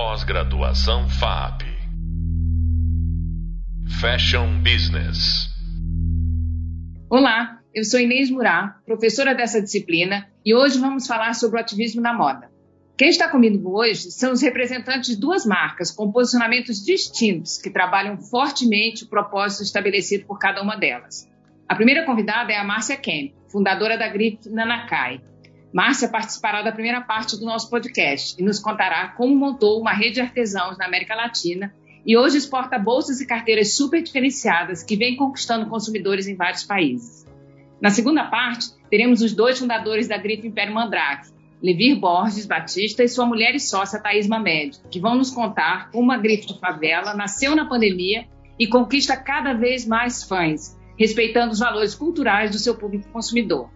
Pós-graduação FAP. Fashion Business. Olá, eu sou Inês Murá, professora dessa disciplina, e hoje vamos falar sobre o ativismo na moda. Quem está comigo hoje são os representantes de duas marcas com posicionamentos distintos que trabalham fortemente o propósito estabelecido por cada uma delas. A primeira convidada é a Márcia Kemp, fundadora da grife Nanakai. Márcia participará da primeira parte do nosso podcast e nos contará como montou uma rede de artesãos na América Latina e hoje exporta bolsas e carteiras super diferenciadas que vem conquistando consumidores em vários países. Na segunda parte, teremos os dois fundadores da grife Império Mandrake, Levir Borges Batista e sua mulher e sócia Thaís Mamed, que vão nos contar como a grife de favela nasceu na pandemia e conquista cada vez mais fãs, respeitando os valores culturais do seu público consumidor.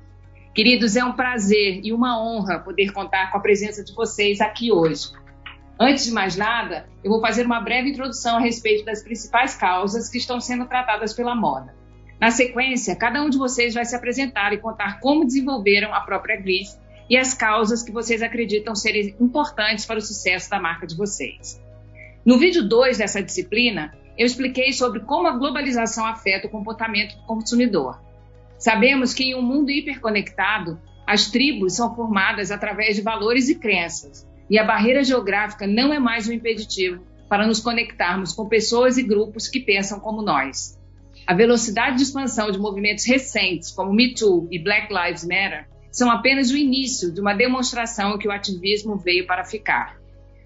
Queridos, é um prazer e uma honra poder contar com a presença de vocês aqui hoje. Antes de mais nada, eu vou fazer uma breve introdução a respeito das principais causas que estão sendo tratadas pela moda. Na sequência, cada um de vocês vai se apresentar e contar como desenvolveram a própria Gris e as causas que vocês acreditam serem importantes para o sucesso da marca de vocês. No vídeo 2 dessa disciplina, eu expliquei sobre como a globalização afeta o comportamento do consumidor. Sabemos que em um mundo hiperconectado, as tribos são formadas através de valores e crenças, e a barreira geográfica não é mais um impeditivo para nos conectarmos com pessoas e grupos que pensam como nós. A velocidade de expansão de movimentos recentes, como Me Too e Black Lives Matter, são apenas o início de uma demonstração que o ativismo veio para ficar.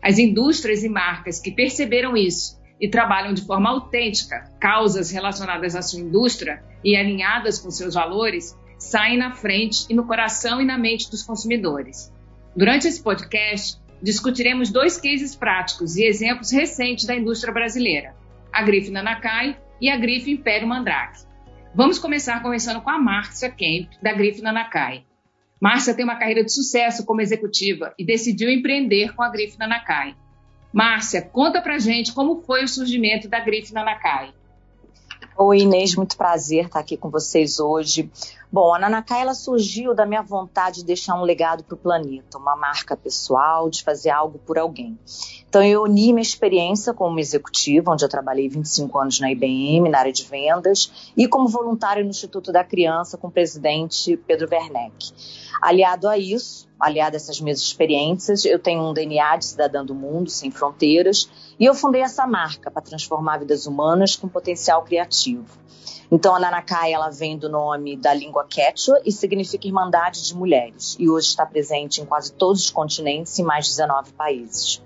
As indústrias e marcas que perceberam isso e trabalham de forma autêntica causas relacionadas à sua indústria e alinhadas com seus valores, saem na frente e no coração e na mente dos consumidores. Durante esse podcast, discutiremos dois cases práticos e exemplos recentes da indústria brasileira, a grife Nanakai e a grife Império Mandrake. Vamos começar conversando com a Márcia Kemp, da grife Nanakai. Márcia tem uma carreira de sucesso como executiva e decidiu empreender com a grife Nanakai. Márcia, conta pra gente como foi o surgimento da Grife Nanakai. Oi, Inês, muito prazer estar aqui com vocês hoje. Bom, a Nanakai ela surgiu da minha vontade de deixar um legado para o planeta, uma marca pessoal, de fazer algo por alguém. Então eu uni minha experiência como executiva, onde eu trabalhei 25 anos na IBM, na área de vendas, e como voluntária no Instituto da Criança com o presidente Pedro Werneck. Aliado a isso, aliado a essas minhas experiências, eu tenho um DNA de cidadã do mundo, sem fronteiras, e eu fundei essa marca para transformar vidas humanas com potencial criativo. Então, a Nanakai, ela vem do nome da língua quechua e significa Irmandade de Mulheres, e hoje está presente em quase todos os continentes e mais de 19 países.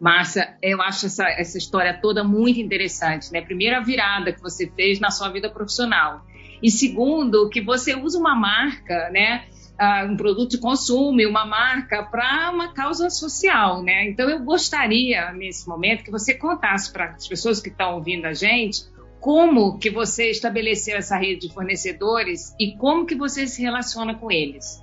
Márcia, eu acho essa, essa história toda muito interessante, né? Primeiro, a virada que você fez na sua vida profissional. E segundo, que você usa uma marca, né? Um produto de consumo uma marca para uma causa social, né? Então eu gostaria nesse momento que você contasse para as pessoas que estão ouvindo a gente como que você estabeleceu essa rede de fornecedores e como que você se relaciona com eles.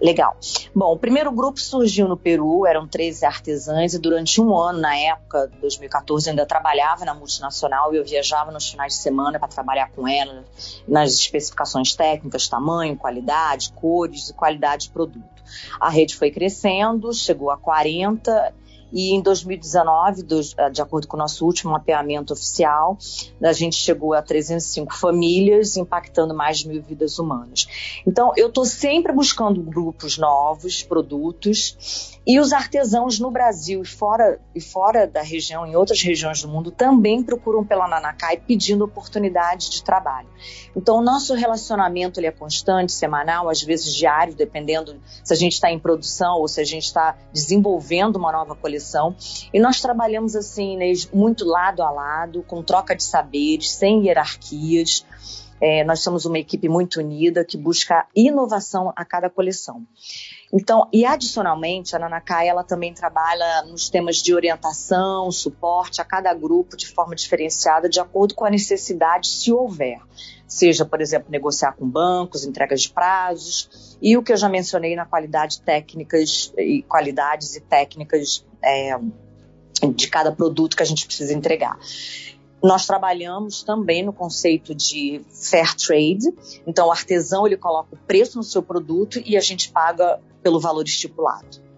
Legal. Bom, o primeiro grupo surgiu no Peru, eram 13 artesãs, e durante um ano, na época, 2014, eu ainda trabalhava na multinacional e eu viajava nos finais de semana para trabalhar com elas nas especificações técnicas, tamanho, qualidade, cores e qualidade de produto. A rede foi crescendo, chegou a 40 e em 2019, eh, de acordo com o nosso último mapeamento oficial, a gente chegou a 305 famílias, impactando mais de mil vidas humanas. Então, eu estou sempre buscando grupos novos, produtos, e os artesãos no Brasil e fora, e fora da região, em outras regiões do mundo, também procuram pela Nanacai pedindo oportunidades de trabalho. Então, o nosso relacionamento ele é constante, semanal, às vezes diário, dependendo se a gente está em produção ou se a gente está desenvolvendo uma nova coleção. E nós trabalhamos assim, muito lado a lado, com troca de saberes, sem hierarquias. É, nós somos uma equipe muito unida que busca inovação a cada coleção. Então, e adicionalmente, a Nanakai ela também trabalha nos temas de orientação, suporte a cada grupo de forma diferenciada, de acordo com a necessidade, se houver. Seja, por exemplo, negociar com bancos, entregas de prazos, e o que eu já mencionei na qualidade técnicas e qualidades e técnicas é, de cada produto que a gente precisa entregar. Nós trabalhamos também no conceito de fair trade. Então, o artesão ele coloca o preço no seu produto e a gente paga pelo valor estipulado.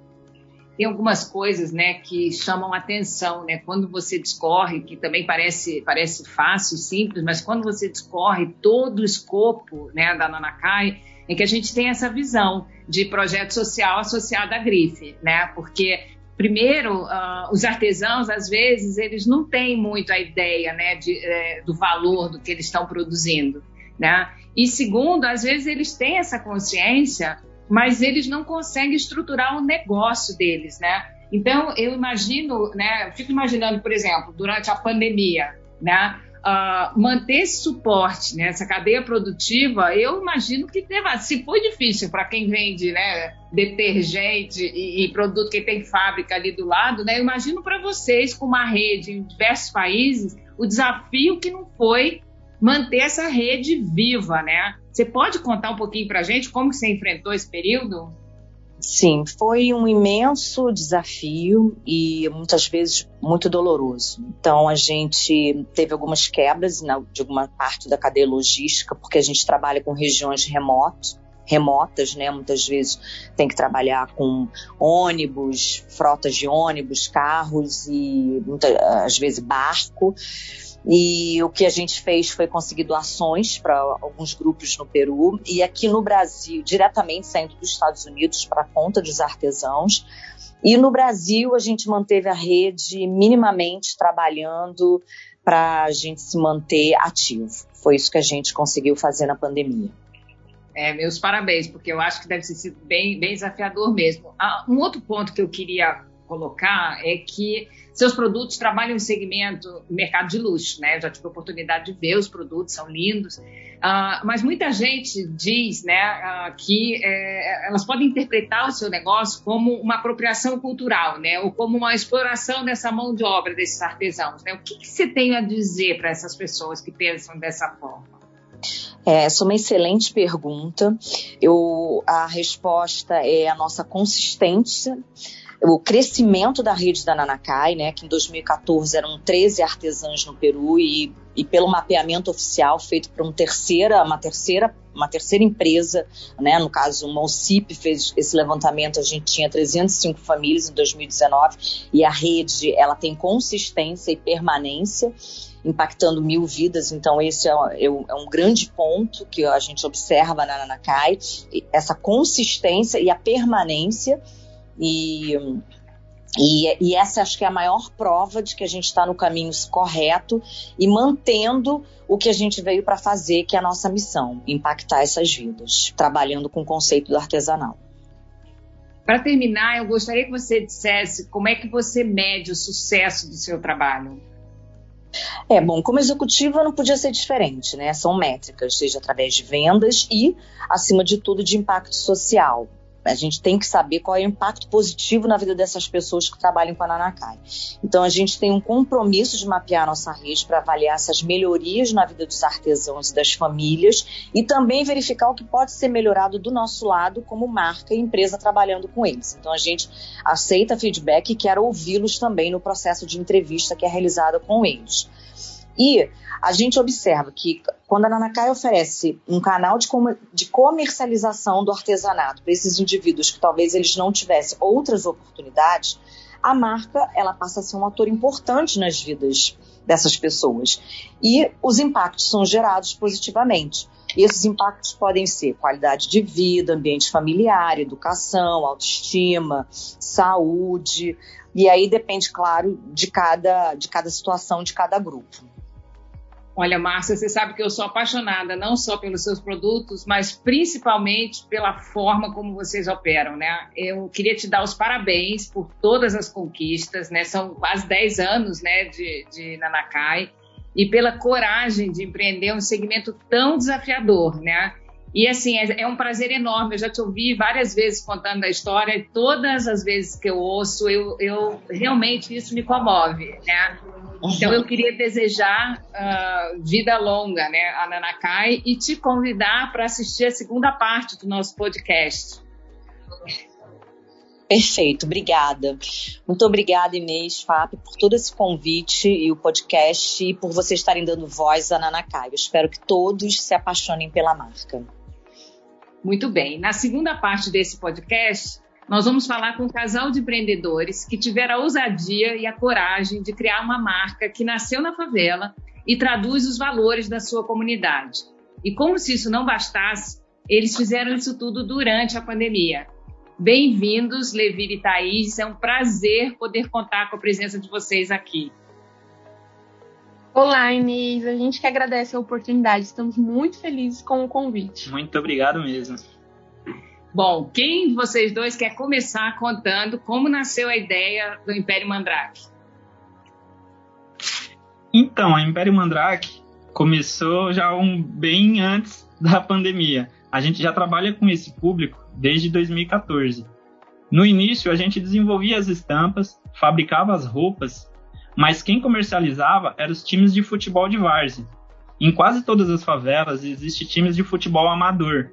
Tem algumas coisas, né, que chamam atenção, né? Quando você discorre, que também parece parece fácil, simples, mas quando você discorre todo o escopo, né, da Nanacai, é que a gente tem essa visão de projeto social associado à grife, né? Porque primeiro, uh, os artesãos, às vezes, eles não têm muito a ideia né, de, é, do valor do que eles estão produzindo. Né? E segundo, às vezes eles têm essa consciência, mas eles não conseguem estruturar o negócio deles, né? Então, eu imagino, né, eu fico imaginando, por exemplo, durante a pandemia, né, uh, manter esse suporte, né, essa cadeia produtiva, eu imagino que deva, se foi difícil para quem vende, né, detergente e, e, produto que tem fábrica ali do lado, né, eu imagino para vocês com uma rede em diversos países o desafio que não foi manter essa rede viva, né? Você pode contar um pouquinho para a gente como que você enfrentou esse período? Sim, foi um imenso desafio e muitas vezes muito doloroso. Então a gente teve algumas quebras de alguma parte da cadeia logística, porque a gente trabalha com regiões remotas, remotas, né? Muitas vezes tem que trabalhar com ônibus, frotas de ônibus, carros e muitas, às vezes barco. E o que a gente fez foi conseguir doações para alguns grupos no Peru e aqui no Brasil, diretamente saindo dos Estados Unidos para conta dos artesãos. E no Brasil a gente manteve a rede minimamente trabalhando para a gente se manter ativo. Foi isso que a gente conseguiu fazer na pandemia. É, meus parabéns, porque eu acho que deve sido bem, bem desafiador mesmo. Ah, um outro ponto que eu queria colocar é que seus produtos trabalham em segmento mercado de luxo, né? Eu já tive a oportunidade de ver os produtos, são lindos. Uh, mas muita gente diz, né, uh, que é, elas podem interpretar o seu negócio como uma apropriação cultural, né? Ou como uma exploração dessa mão de obra desses artesãos, né? O que, que você tem a dizer para essas pessoas que pensam dessa forma? É, essa é uma excelente pergunta. Eu, a resposta é a nossa consistência o crescimento da rede da Nanacai, né, que em 2014 eram 13 artesãs no Peru e, e pelo mapeamento oficial feito por uma terceira, uma terceira, uma terceira empresa, né, no caso o Maucip fez esse levantamento, a gente tinha 305 famílias em 2019 e a rede ela tem consistência e permanência impactando mil vidas. Então, esse é, é, é, um grande ponto que a gente observa na Nanacai, essa consistência e a permanência e, e, e, essa acho que é a maior prova de que a gente está no caminho correto e mantendo o que a gente veio para fazer, que é a nossa missão, impactar essas vidas, trabalhando com o conceito do artesanal. Para terminar, eu gostaria que você dissesse como é que você mede o sucesso do seu trabalho. É, bom, como executiva não podia ser diferente, né? São métricas, seja através de vendas e, acima de tudo, de impacto social. A gente tem que saber qual é o impacto positivo na vida dessas pessoas que trabalham com a Nanacai. Então, a gente tem um compromisso de mapear nossa rede para avaliar essas melhorias na vida dos artesãos e das famílias e também verificar o que pode ser melhorado do nosso lado como marca e empresa trabalhando com eles. Então, a gente aceita feedback e quer ouvi-los também no processo de entrevista que é realizada com eles. E a gente observa que quando a Nanacai oferece um canal de, com de comercialização do artesanato para esses indivíduos que talvez eles não tivessem outras oportunidades, a marca ela passa a ser um ator importante nas vidas dessas pessoas. E os impactos são gerados positivamente. E esses impactos podem ser qualidade de vida, ambiente familiar, educação, autoestima, saúde. E aí depende, claro, de cada, de cada situação, de cada grupo. Olha, Márcia, você sabe que eu sou apaixonada não só pelos seus produtos, mas principalmente pela forma como vocês operam, né? Eu queria te dar os parabéns por todas as conquistas, né? São quase 10 anos, né, de, de Nanacai e pela coragem de empreender um segmento tão desafiador, né? E assim, é, é, um prazer enorme. Eu já te ouvi várias vezes contando a história, e todas as vezes que eu ouço, eu, eu realmente isso me comove, né? Então eu queria desejar uh, vida longa, né, a Nanakai, e te convidar para assistir a segunda parte do nosso podcast. Perfeito, obrigada. Muito obrigada, Inês, FAP, por todo esse convite e o podcast e por vocês estarem dando voz à Nanakai. Eu espero que todos se apaixonem pela marca. Muito bem. Na segunda parte desse podcast, nós vamos falar com um casal de empreendedores que tiveram a ousadia e a coragem de criar uma marca que nasceu na favela e traduz os valores da sua comunidade. E como se isso não bastasse, eles fizeram isso tudo durante a pandemia. Bem-vindos, Levi e Thaís. É um prazer poder contar com a presença de vocês aqui. Olá, Inês. A gente que agradece a oportunidade. Estamos muito felizes com o convite. Muito obrigado mesmo. Bom, quem de vocês dois quer começar contando como nasceu a ideia do Império Mandrake? Então, a Império Mandrake começou já um bem antes da pandemia. A gente já trabalha com esse público desde 2014. No início, a gente desenvolvia as estampas, fabricava as roupas, mas quem comercializava eram os times de futebol de várzea. Em quase todas as favelas existem times de futebol amador,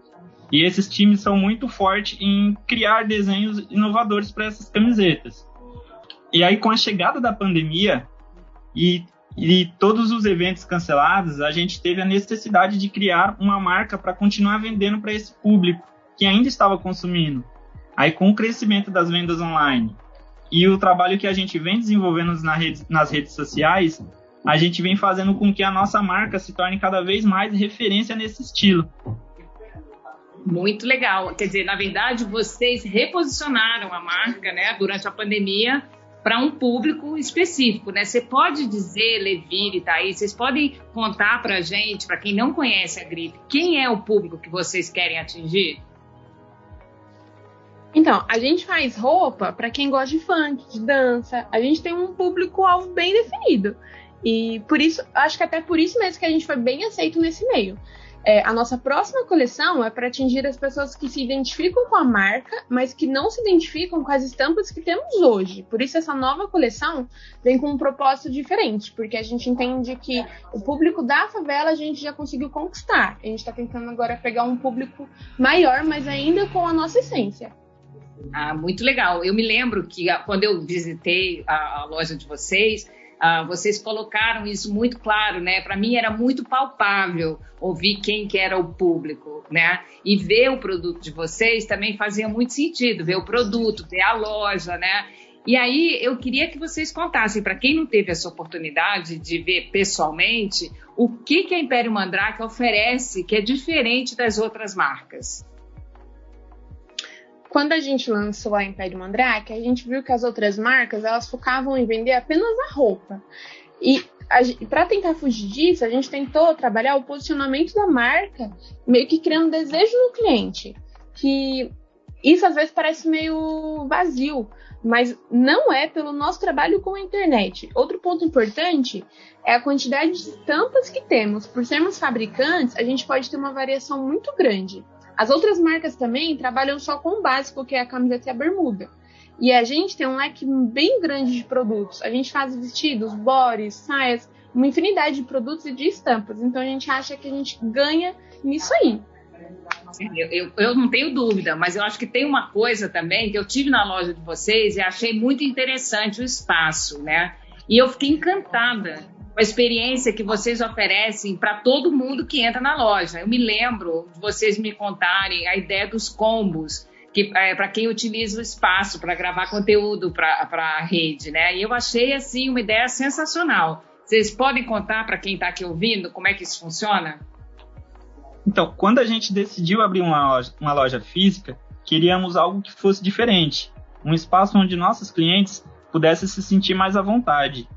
e esses times são muito fortes em criar desenhos inovadores para essas camisetas. E aí, com a chegada da pandemia e, e todos os eventos cancelados, a gente teve a necessidade de criar uma marca para continuar vendendo para esse público que ainda estava consumindo. Aí, com o crescimento das vendas online e o trabalho que a gente vem desenvolvendo nas redes, nas redes sociais, a gente vem fazendo com que a nossa marca se torne cada vez mais referência nesse estilo. Muito legal. Quer dizer, na verdade, vocês reposicionaram a marca, né, durante a pandemia para um público específico, né? Você pode dizer, Levi e Thaís, vocês podem contar para a gente, para quem não conhece a gripe, quem é o público que vocês querem atingir? Então, a gente faz roupa para quem gosta de funk, de dança. A gente tem um público-alvo bem definido. E por isso, acho que até por isso mesmo que a gente foi bem aceito nesse meio. É, a nossa próxima coleção é para atingir as pessoas que se identificam com a marca, mas que não se identificam com as estampas que temos hoje. Por isso, essa nova coleção vem com um propósito diferente, porque a gente entende que o público da favela a gente já conseguiu conquistar. A gente está tentando agora pegar um público maior, mas ainda com a nossa essência. Ah, muito legal. Eu me lembro que ah, quando eu visitei a, a loja de vocês, ah, vocês colocaram isso muito claro, né? Para mim era muito palpável ouvir quem que era o público, né? E ver o produto de vocês também fazia muito sentido, ver o produto, ver a loja, né? E aí eu queria que vocês contassem para quem não teve essa oportunidade de ver pessoalmente o que que a Império Mandrake oferece que é diferente das outras marcas quando a gente lançou a Império Mandrake, a gente viu que as outras marcas elas focavam em vender apenas a roupa. E para tentar fugir disso, a gente tentou trabalhar o posicionamento da marca, meio que criando desejo no cliente. Que isso às vezes parece meio vazio, mas não é pelo nosso trabalho com a internet. Outro ponto importante é a quantidade de estampas que temos. Por sermos fabricantes, a gente pode ter uma variação muito grande. As outras marcas também trabalham só com o básico, que é a camiseta e a bermuda. E a gente tem um leque bem grande de produtos. A gente faz vestidos, bores, saias, uma infinidade de produtos e de estampas. Então a gente acha que a gente ganha nisso aí. Eu, eu, eu, não tenho dúvida, mas eu acho que tem uma coisa também que eu tive na loja de vocês e achei muito interessante o espaço, né? E eu fiquei encantada a experiência que vocês oferecem para todo mundo que entra na loja. Eu me lembro de vocês me contarem a ideia dos combos, que é para quem utiliza o espaço para gravar conteúdo para a rede, né? E eu achei assim uma ideia sensacional. Vocês podem contar para quem está aqui ouvindo como é que isso funciona? Então, quando a gente decidiu abrir uma loja, uma loja física, queríamos algo que fosse diferente, um espaço onde nossos clientes pudessem se sentir mais à vontade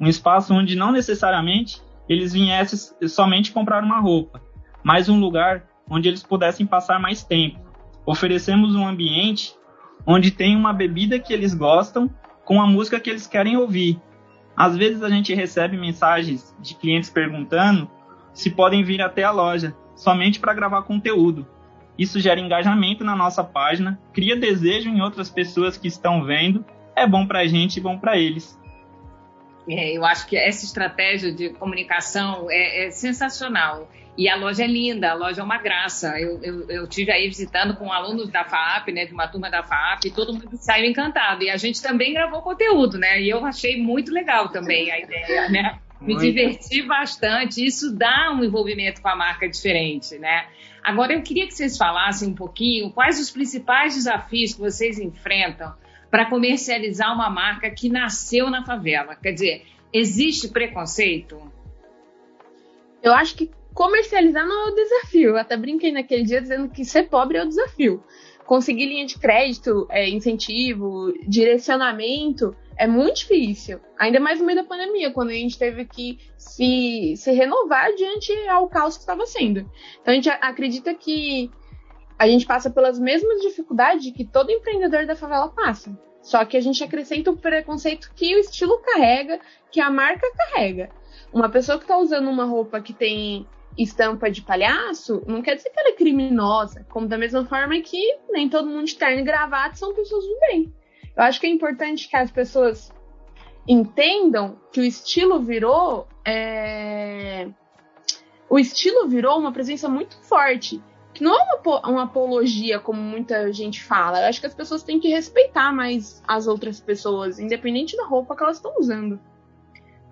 um espaço onde não necessariamente eles viessem somente comprar uma roupa, mas um lugar onde eles pudessem passar mais tempo. Oferecemos um ambiente onde tem uma bebida que eles gostam com a música que eles querem ouvir. Às vezes a gente recebe mensagens de clientes perguntando se podem vir até a loja somente para gravar conteúdo. Isso gera engajamento na nossa página, cria desejo em outras pessoas que estão vendo, é bom para a gente e bom para eles. É, eu acho que essa estratégia de comunicação é, é, sensacional. E a loja é linda, a loja é uma graça. Eu, eu, eu tive aí visitando com alunos da FAAP, né, de uma turma da FAAP, e todo mundo saiu encantado. E a gente também gravou conteúdo, né? E eu achei muito legal também a ideia, né? Me diverti bastante. Isso dá um envolvimento com a marca diferente, né? Agora, eu queria que vocês falassem um pouquinho quais os principais desafios que vocês enfrentam para comercializar uma marca que nasceu na favela. Quer dizer, existe preconceito? Eu acho que comercializar não é o desafio. Eu até brinquei naquele dia dizendo que ser pobre é o desafio. Conseguir linha de crédito, é, incentivo, direcionamento é muito difícil. Ainda mais no meio da pandemia, quando a gente teve que se, se renovar diante ao caos que estava sendo. Então a gente acredita que a gente passa pelas mesmas dificuldades que todo empreendedor da favela passa. Só que a gente acrescenta o preconceito que o estilo carrega, que a marca carrega. Uma pessoa que está usando uma roupa que tem estampa de palhaço, não quer dizer que ela é criminosa, como da mesma forma que nem todo mundo de terno e gravata são pessoas do bem. Eu acho que é importante que as pessoas entendam que o estilo virou é... o estilo virou uma presença muito forte que não é uma, uma apologia como muita gente fala. Eu acho que as pessoas têm que respeitar mais as outras pessoas, independente da roupa que elas estão usando.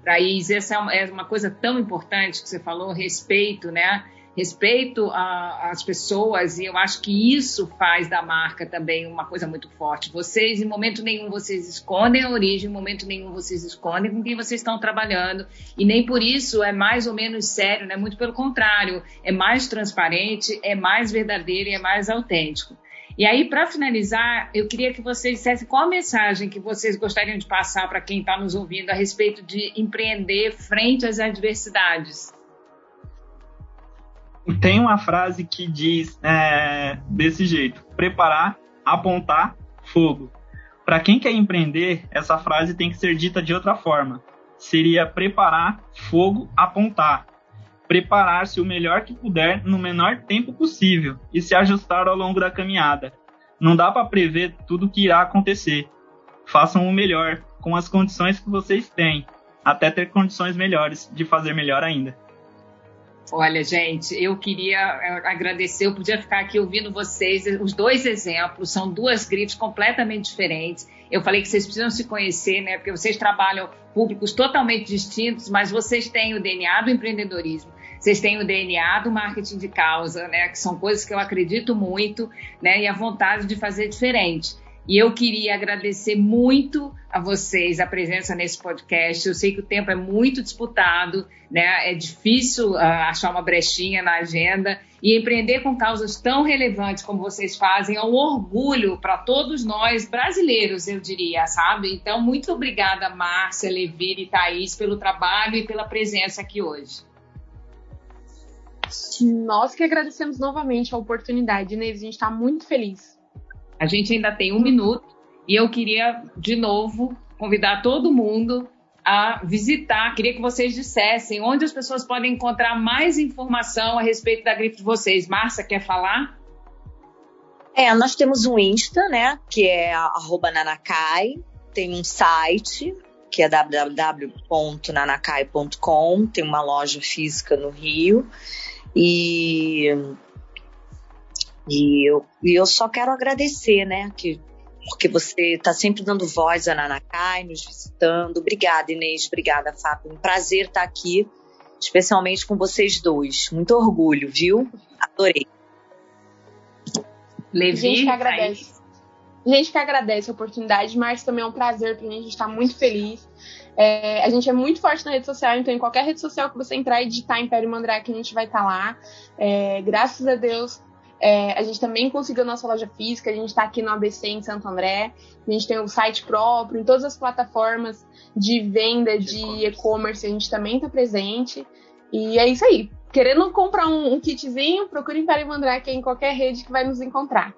Thaís, essa é, é uma coisa tão importante que você falou, respeito, né? Respeito às pessoas, e eu acho que isso faz da marca também uma coisa muito forte. Vocês, em momento nenhum, vocês escondem a origem, em momento nenhum, vocês escondem com quem vocês estão trabalhando, e nem por isso é mais ou menos sério, né? Muito pelo contrário, é mais transparente, é mais verdadeiro e é mais autêntico. E aí, para finalizar, eu queria que vocês dissessem qual a mensagem que vocês gostariam de passar para quem está nos ouvindo a respeito de empreender frente às adversidades. Tem uma frase que diz é, desse jeito: preparar, apontar, fogo. Para quem quer empreender, essa frase tem que ser dita de outra forma. Seria preparar, fogo, apontar preparar-se o melhor que puder no menor tempo possível e se ajustar ao longo da caminhada. Não dá para prever tudo o que irá acontecer. Façam o melhor com as condições que vocês têm, até ter condições melhores de fazer melhor ainda. Olha, gente, eu queria eh, agradecer, eu podia ficar aqui ouvindo vocês. Os dois exemplos são duas grifes completamente diferentes. Eu falei que vocês precisam se conhecer, né? Porque vocês trabalham públicos totalmente distintos, mas vocês têm o DNA do empreendedorismo vocês têm o DNA do marketing de causa, né? Que são coisas que eu acredito muito, né? E a vontade de fazer diferente. E eu queria agradecer muito a vocês a presença nesse podcast. Eu sei que o tempo é muito disputado, né? É difícil uh, achar uma brechinha na agenda e empreender com causas tão relevantes como vocês fazem é um orgulho para todos nós brasileiros, eu diria, sabe? Então, muito obrigada, Márcia, Levira e Thaís, pelo trabalho e pela presença aqui hoje. Nós que agradecemos novamente a oportunidade, Inês. A gente está muito feliz. A gente ainda tem um minuto e eu queria, de novo, convidar todo mundo a visitar. Queria que vocês dissessem onde as pessoas podem encontrar mais informação a respeito da gripe de vocês. Márcia, quer falar? É, nós temos um Insta, né, que é @nanakai. Tem um site que é www.nanakai.com. Tem uma loja física no Rio. E, e, eu, e eu só quero agradecer, né? Que, porque você está sempre dando voz a Nanacai, nos visitando. Obrigada, Inês. Obrigada, Fábio. Um prazer estar aqui, especialmente com vocês dois. Muito orgulho, viu? Adorei. Levi, gente que agradece. Gente que agradece a oportunidade, mas também é um prazer para mim, a gente está muito feliz. É, a gente é muito forte na rede social, então em qualquer rede social que você entrar e digitar Império Mandrake, a gente vai estar tá lá. É, graças a Deus, é, a gente também conseguiu nossa loja física, a gente está aqui no ABC em Santo André, a gente tem o um site próprio, em todas as plataformas de venda de e-commerce, a gente também está presente. E é isso aí. Querendo comprar um, um kitzinho, procure Império Mandrake em qualquer rede que vai nos encontrar.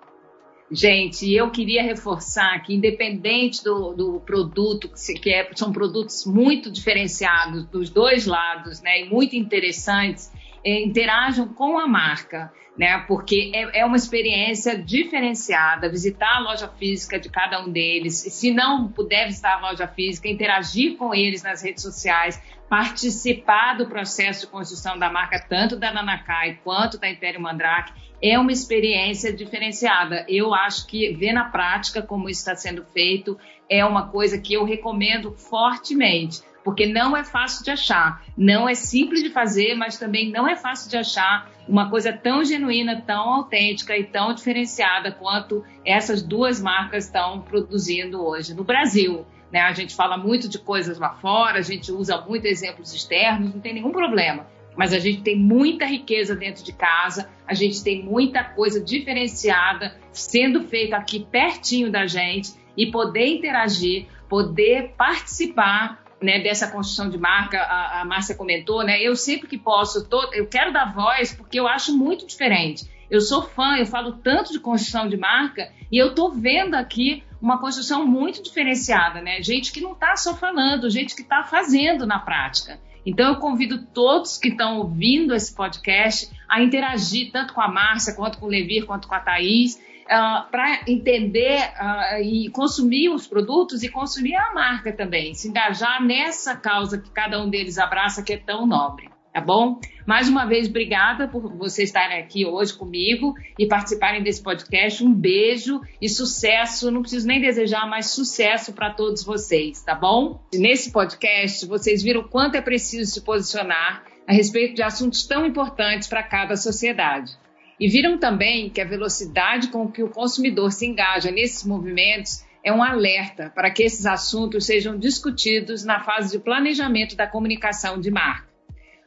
Gente, eu queria reforçar que, independente do, do produto, que é, são produtos muito diferenciados dos dois lados, né, e muito interessantes, é, interajam com a marca, né, porque é, é, uma experiência diferenciada. Visitar a loja física de cada um deles, se não puder visitar a loja física, interagir com eles nas redes sociais, participar do processo de construção da marca, tanto da Nanakai quanto da Império Mandrake é uma experiência diferenciada. Eu acho que ver na prática como isso está sendo feito é uma coisa que eu recomendo fortemente. Porque não é fácil de achar, não é simples de fazer, mas também não é fácil de achar uma coisa tão genuína, tão autêntica e tão diferenciada quanto essas duas marcas estão produzindo hoje no Brasil. Né? A gente fala muito de coisas lá fora, a gente usa muito exemplos externos, não tem nenhum problema. Mas a gente tem muita riqueza dentro de casa, a gente tem muita coisa diferenciada sendo feita aqui pertinho da gente e poder interagir, poder participar né, dessa construção de marca, a, a Márcia comentou, né? Eu sempre que posso, tô, eu quero dar voz porque eu acho muito diferente. Eu sou fã, eu falo tanto de construção de marca e eu tô vendo aqui uma construção muito diferenciada, né? Gente que não está só falando, gente que está fazendo na prática. Então eu convido todos que estão ouvindo esse podcast a interagir tanto com a Márcia, quanto com o Levir, quanto com a Thaís, ah, para entender uh, e consumir os produtos e consumir a marca também, se engajar nessa causa que cada um deles abraça, que é tão nobre tá bom? Mais uma vez, obrigada por vocês estarem aqui hoje comigo e participarem desse podcast. Um beijo e sucesso. Não preciso nem desejar mais sucesso para todos vocês, tá bom? Nesse podcast, vocês viram quanto é preciso se posicionar a respeito de assuntos tão importantes para cada sociedade. E viram também que a velocidade com que o consumidor se engaja nesses movimentos é um alerta para que esses assuntos sejam discutidos na fase de planejamento da comunicação de marca.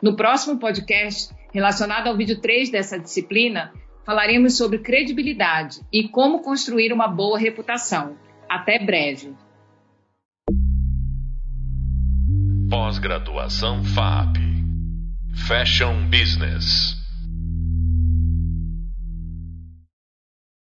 No próximo podcast, relacionado ao vídeo 3 dessa disciplina, falaremos sobre credibilidade e como construir uma boa reputação. Até breve. Pós-graduação FAP Fashion Business